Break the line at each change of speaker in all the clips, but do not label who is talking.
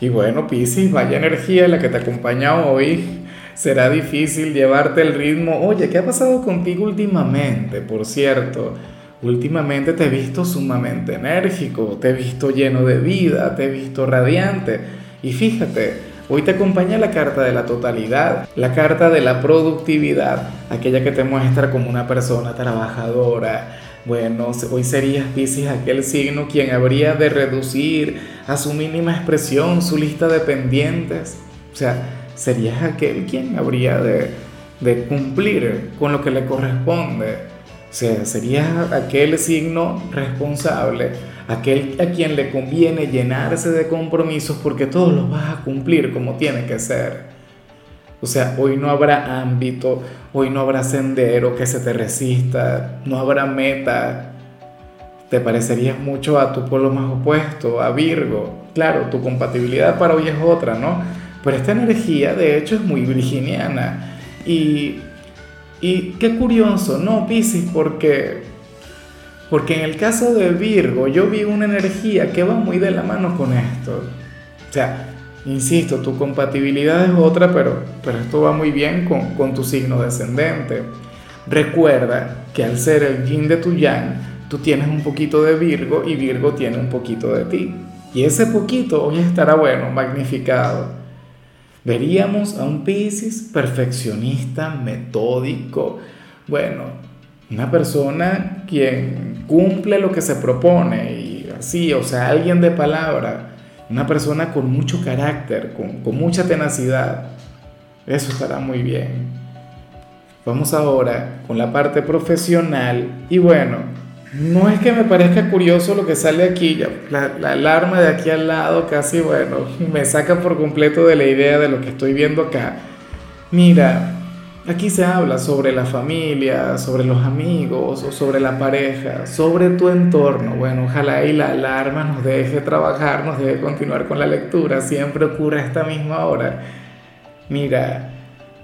Y bueno, Piscis, vaya energía la que te acompaña hoy. Será difícil llevarte el ritmo. Oye, ¿qué ha pasado contigo últimamente? Por cierto, últimamente te he visto sumamente enérgico, te he visto lleno de vida, te he visto radiante. Y fíjate, hoy te acompaña la carta de la totalidad, la carta de la productividad, aquella que te muestra como una persona trabajadora, bueno, hoy serías Pisces aquel signo quien habría de reducir a su mínima expresión su lista de pendientes. O sea, serías aquel quien habría de, de cumplir con lo que le corresponde. O sea, serías aquel signo responsable, aquel a quien le conviene llenarse de compromisos porque todos los vas a cumplir como tiene que ser. O sea, hoy no habrá ámbito, hoy no habrá sendero que se te resista, no habrá meta. Te parecerías mucho a tu polo más opuesto, a Virgo. Claro, tu compatibilidad para hoy es otra, ¿no? Pero esta energía, de hecho, es muy virginiana. Y, y qué curioso, ¿no, Piscis? Porque, porque en el caso de Virgo, yo vi una energía que va muy de la mano con esto. O sea, Insisto, tu compatibilidad es otra, pero, pero esto va muy bien con, con tu signo descendente. Recuerda que al ser el yin de tu yang, tú tienes un poquito de Virgo y Virgo tiene un poquito de ti. Y ese poquito hoy estará bueno, magnificado. Veríamos a un Piscis perfeccionista, metódico, bueno, una persona quien cumple lo que se propone y así, o sea, alguien de palabra una persona con mucho carácter, con, mucha tenacidad. Eso estará muy bien. Vamos ahora con la parte profesional. Y bueno, no es que me parezca curioso lo que sale aquí. La, la, alarma de aquí al lado casi, bueno, me saca por completo de la idea de lo que estoy viendo acá. Mira, Aquí se habla sobre la familia, sobre los amigos o sobre la pareja, sobre tu entorno. Bueno, ojalá y la alarma nos deje trabajar, nos deje continuar con la lectura. Siempre ocurre a esta misma hora. Mira,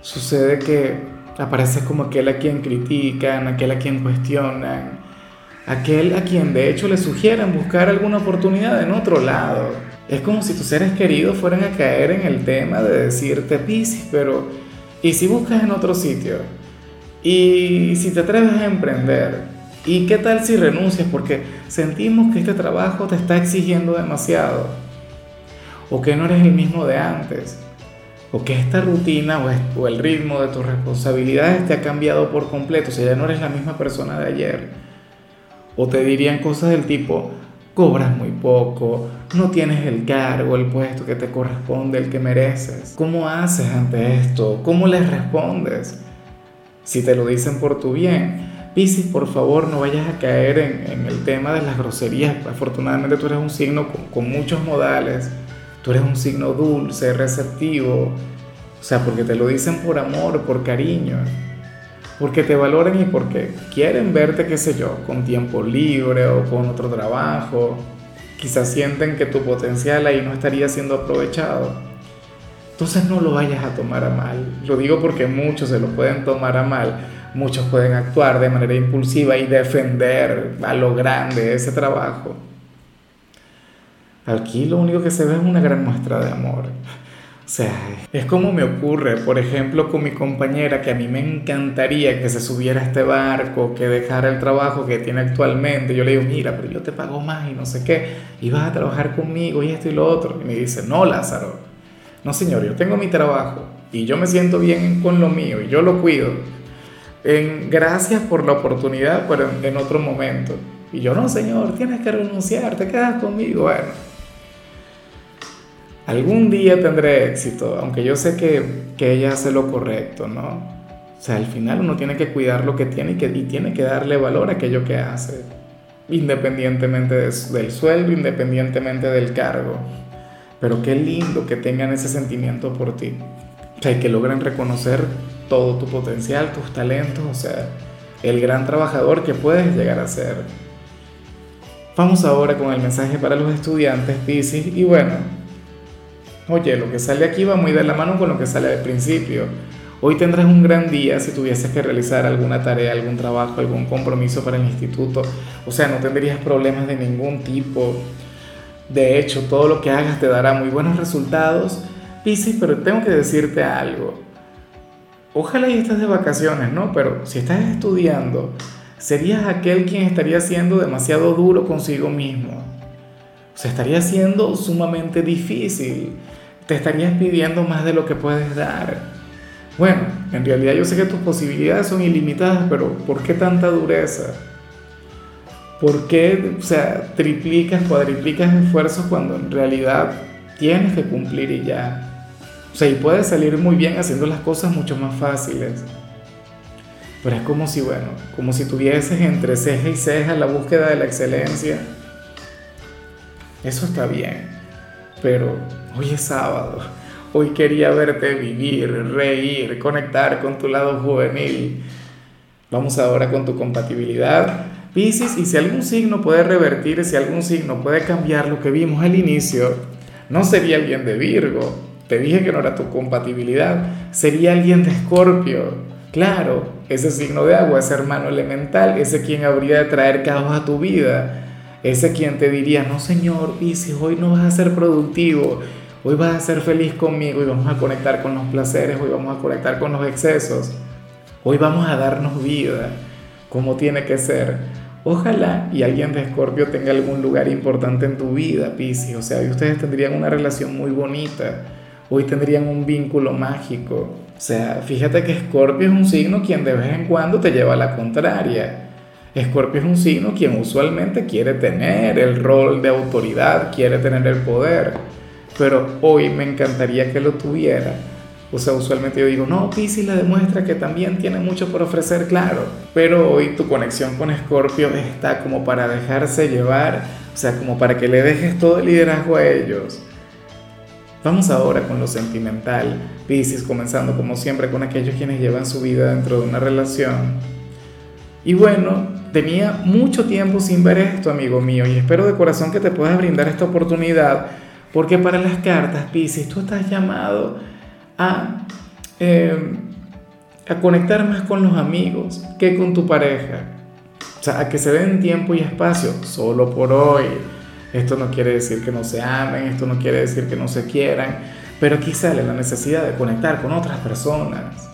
sucede que apareces como aquel a quien critican, aquel a quien cuestionan, aquel a quien de hecho le sugieren buscar alguna oportunidad en otro lado. Es como si tus seres queridos fueran a caer en el tema de decirte, Piscis, pero y si buscas en otro sitio, y si te atreves a emprender, ¿y qué tal si renuncias? Porque sentimos que este trabajo te está exigiendo demasiado, o que no eres el mismo de antes, o que esta rutina o el ritmo de tus responsabilidades te ha cambiado por completo, o sea, ya no eres la misma persona de ayer. O te dirían cosas del tipo, cobras muy poco, no tienes el cargo, el puesto que te corresponde, el que mereces. ¿Cómo haces ante esto? ¿Cómo les respondes? Si te lo dicen por tu bien, Piscis, por favor, no vayas a caer en, el tema de las groserías. Afortunadamente tú eres un signo con, muchos modales, tú eres un signo dulce, receptivo, o sea, porque te lo dicen por amor, por cariño porque te valoran y porque quieren verte, qué sé yo, con tiempo libre o con otro trabajo. Quizás sienten que tu potencial ahí no estaría siendo aprovechado. Entonces no lo vayas a tomar a mal. Lo digo porque muchos se lo pueden tomar a mal. Muchos pueden actuar de manera impulsiva y defender a lo grande ese trabajo. Aquí lo único que se ve es una gran muestra de amor. Sea, es como me ocurre, por ejemplo, con mi compañera, que a mí me encantaría que se subiera a este barco, que dejara el trabajo que tiene actualmente. Yo le digo, mira, pero yo te pago más y no sé qué, y vas a trabajar conmigo y esto y lo otro. Y me dice, no, Lázaro, no, señor, yo tengo mi trabajo y yo me siento bien con lo mío y yo lo cuido. En, gracias por la oportunidad, pero en, en otro momento. Y yo, no, señor, tienes que renunciar, te quedas conmigo. Bueno algún día tendré éxito, aunque yo sé que, que, ella hace lo correcto, ¿no? O sea, al final uno tiene que cuidar lo que tiene y, que, y tiene que darle valor a aquello que hace, independientemente del sueldo, independientemente del cargo. Pero qué lindo que tengan ese sentimiento por ti. O sea, que logren reconocer todo tu potencial, tus talentos, o sea, el gran trabajador que puedes llegar a ser. Vamos ahora con el mensaje para los estudiantes, Pisces, y bueno, oye, lo que sale aquí va muy de la mano con lo que sale al principio. Hoy tendrás un gran día si tuvieses que realizar alguna tarea, algún trabajo, algún compromiso para el instituto. O sea, no tendrías problemas de ningún tipo. De hecho, todo lo que hagas te dará muy buenos resultados. Piscis, pero tengo que decirte algo. Ojalá y estés de vacaciones, ¿no? Pero si estás estudiando, serías aquel quien estaría siendo demasiado duro consigo mismo. O sea, estaría siendo sumamente difícil. Te estarías pidiendo más de lo que puedes dar. Bueno, en realidad yo sé que tus posibilidades son ilimitadas, pero ¿por qué tanta dureza? ¿Por qué, o sea, triplicas, cuadriplicas esfuerzos cuando en realidad tienes que cumplir y ya? O sea, y puedes salir muy bien haciendo las cosas mucho más fáciles. Pero es como si, bueno, como si tuvieses entre ceja y ceja la búsqueda de la excelencia. Eso está bien, pero hoy es sábado Hoy quería verte vivir, reír, conectar con tu lado juvenil. Vamos ahora con tu compatibilidad. Piscis, y si algún signo puede revertir, si algún signo puede cambiar lo que vimos al inicio, no sería alguien de Virgo. Te dije que no era tu compatibilidad, sería alguien de Escorpio. Claro, ese signo de agua, ese hermano elemental, ese quien habría de traer caos a tu vida, ese quien te diría, no señor, Piscis, hoy no vas a ser productivo, Hoy vas a ser feliz conmigo y vamos a conectar con los placeres, hoy vamos a conectar con los excesos. Hoy vamos a darnos vida como tiene que ser. Ojalá y alguien de Escorpio tenga algún lugar importante en tu vida, Piscis. O sea, hoy ustedes tendrían una relación muy bonita. Hoy tendrían un vínculo mágico. O sea, fíjate que Escorpio es un signo quien de vez en cuando te lleva a la contraria. Escorpio es un signo quien usualmente quiere tener el rol de autoridad, quiere tener el poder pero hoy me encantaría que lo tuviera. O sea, usualmente yo digo, no, Pisces le demuestra que también tiene mucho por ofrecer, claro. Pero hoy tu conexión con Escorpio está como para dejarse llevar, o sea, como para que le dejes todo el liderazgo a ellos. Vamos ahora con lo sentimental. Pisces, comenzando como siempre con aquellos quienes llevan su vida dentro de una relación. Y bueno, tenía mucho tiempo sin ver esto, amigo mío, y espero de corazón que te puedas brindar esta oportunidad porque para las cartas, Pisces, tú estás llamado a, em, a conectar más con los amigos que con tu pareja. O sea, a que se den tiempo y espacio solo por hoy. Esto no quiere decir que no se amen, esto no quiere decir que no se quieran, pero aquí sale la necesidad de conectar con otras personas.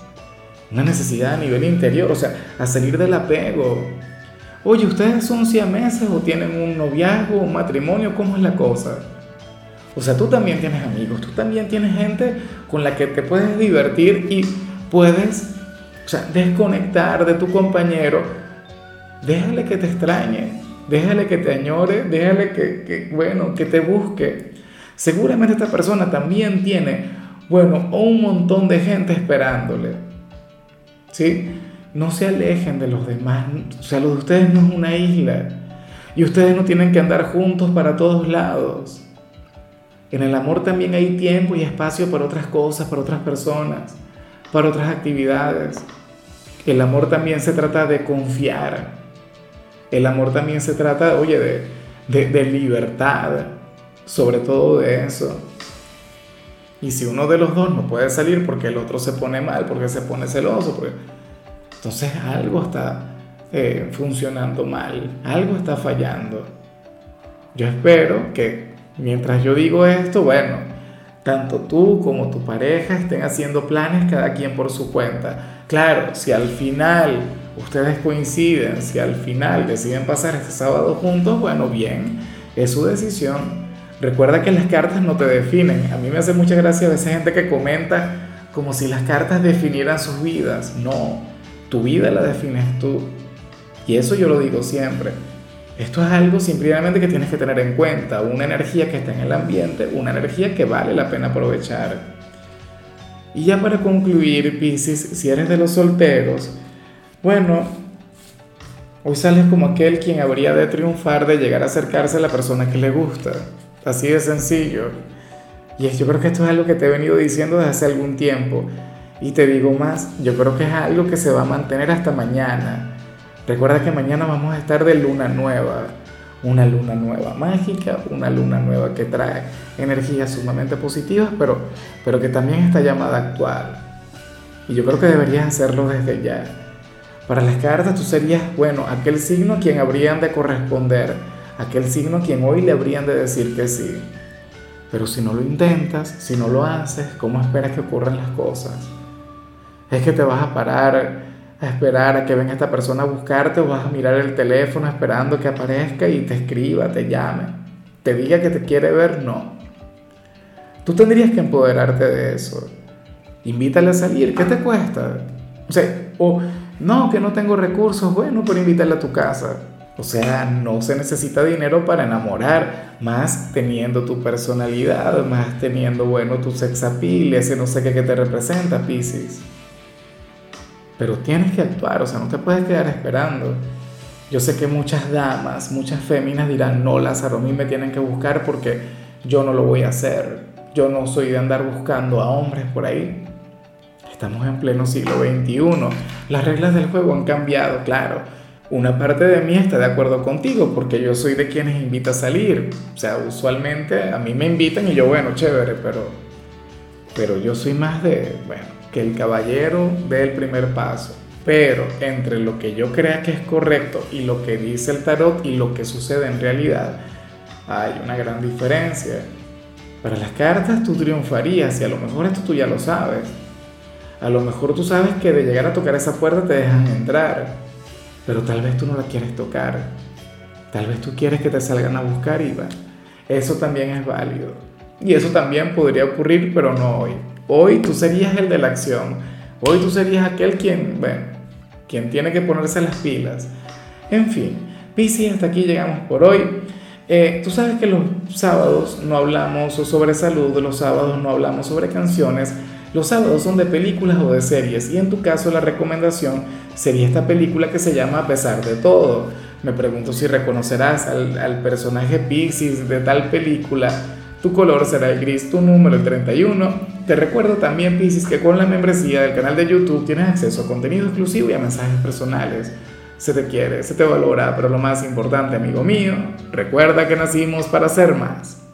Una necesidad a nivel interior, o sea, a salir del apego. Oye, ¿ustedes son siameses o tienen un noviazgo, un matrimonio? ¿Cómo es la cosa? O sea, tú también tienes amigos, tú también tienes gente con la que te puedes divertir y puedes, o sea, desconectar de tu compañero. Déjale que te extrañe, déjale que te añore, déjale que, que bueno, que te busque. Seguramente esta persona también tiene, bueno, un montón de gente esperándole. ¿Sí? No se alejen de los demás. O sea, lo de ustedes no es una isla. Y ustedes no tienen que andar juntos para todos lados. En el amor también hay tiempo y espacio para otras cosas, para otras personas, para otras actividades. El amor también se trata de confiar. El amor también se trata, oye, de, de, libertad, sobre todo de eso. Y si uno de los dos no puede salir porque el otro se pone mal, porque se pone celoso, porque... entonces algo está eh, funcionando mal, algo está fallando. Yo espero que Mientras yo digo esto, bueno, tanto tú como tu pareja estén haciendo planes cada quien por su cuenta. Claro, si al final ustedes coinciden, si al final deciden pasar este sábado juntos, bueno, bien, es su decisión. Recuerda que las cartas no te definen. A mí me hace mucha gracia a veces gente que comenta como si las cartas definieran sus vidas. No, tu vida la defines tú. Y eso yo lo digo siempre. Esto es algo simplemente que tienes que tener en cuenta, una energía que está en el ambiente, una energía que vale la pena aprovechar. Y ya para concluir, Pisces, si eres de los solteros, bueno, hoy sales como aquel quien habría de triunfar de llegar a acercarse a la persona que le gusta. Así de sencillo. Y yo creo que esto es algo que te he venido diciendo desde hace algún tiempo. Y te digo más, yo creo que es algo que se va a mantener hasta mañana. Recuerda que mañana vamos a estar de luna nueva. Una luna nueva mágica, una luna nueva que trae energías sumamente positivas, pero, pero que también está llamada a actuar. Y yo creo que deberías hacerlo desde ya. Para las cartas tú serías, bueno, aquel signo a quien habrían de corresponder, aquel signo a quien hoy le habrían de decir que sí. Pero si no lo intentas, si no lo haces, ¿cómo esperas que ocurran las cosas? Es que te vas a parar a esperar a que venga esta persona a buscarte o vas a mirar el teléfono esperando que aparezca y te escriba, te llame, te diga que te quiere ver, no. Tú tendrías que empoderarte de eso. Invítale a salir, ¿qué te cuesta? O o no, que no tengo recursos, bueno, pero invítale a tu casa. O sea, no se necesita dinero para enamorar, más teniendo tu personalidad, más teniendo, bueno, tu sex appeal, ese no sé qué que te representa, Pisces. Pero tienes que actuar, o sea, no te puedes quedar esperando. Yo sé que muchas damas, muchas féminas dirán, no, Lázaro, a mí me tienen que buscar porque yo no lo voy a hacer. Yo no soy de andar buscando a hombres por ahí. Estamos en pleno siglo XXI. Las reglas del juego han cambiado, claro una parte de mí está de acuerdo contigo porque yo soy de quienes invita a salir. O sea, usualmente a mí me invitan y yo, bueno, chévere, pero, pero yo soy más de, bueno, que el caballero dé el primer paso. Pero entre lo que yo crea que es correcto y lo que dice el tarot y lo que sucede en realidad, hay una gran diferencia. Para las cartas tú triunfarías y a lo mejor esto tú ya lo sabes. A lo mejor tú sabes que de llegar a tocar esa puerta te dejan entrar pero tal vez tú no la quieres tocar. Tal vez tú quieres que te salgan a buscar y va. Eso también es válido. Y eso también podría ocurrir, pero no hoy. Hoy tú serías el de la acción. Hoy tú serías aquel quien, bueno, quien tiene que ponerse las pilas. En fin, Piscis, hasta aquí llegamos por hoy. Eh, tú sabes que los sábados no hablamos sobre salud, los sábados no hablamos sobre canciones, los sábados son de películas o de series y en tu caso la recomendación sería esta película que se llama A pesar de todo. Me pregunto si reconocerás al, personaje Pixies de tal película. Tu color será el gris, tu número el 31. Te recuerdo también, Pisces, que con la membresía del canal de YouTube tienes acceso a contenido exclusivo y a mensajes personales. Se te quiere, se te valora, pero lo más importante, amigo mío, recuerda que nacimos para ser más.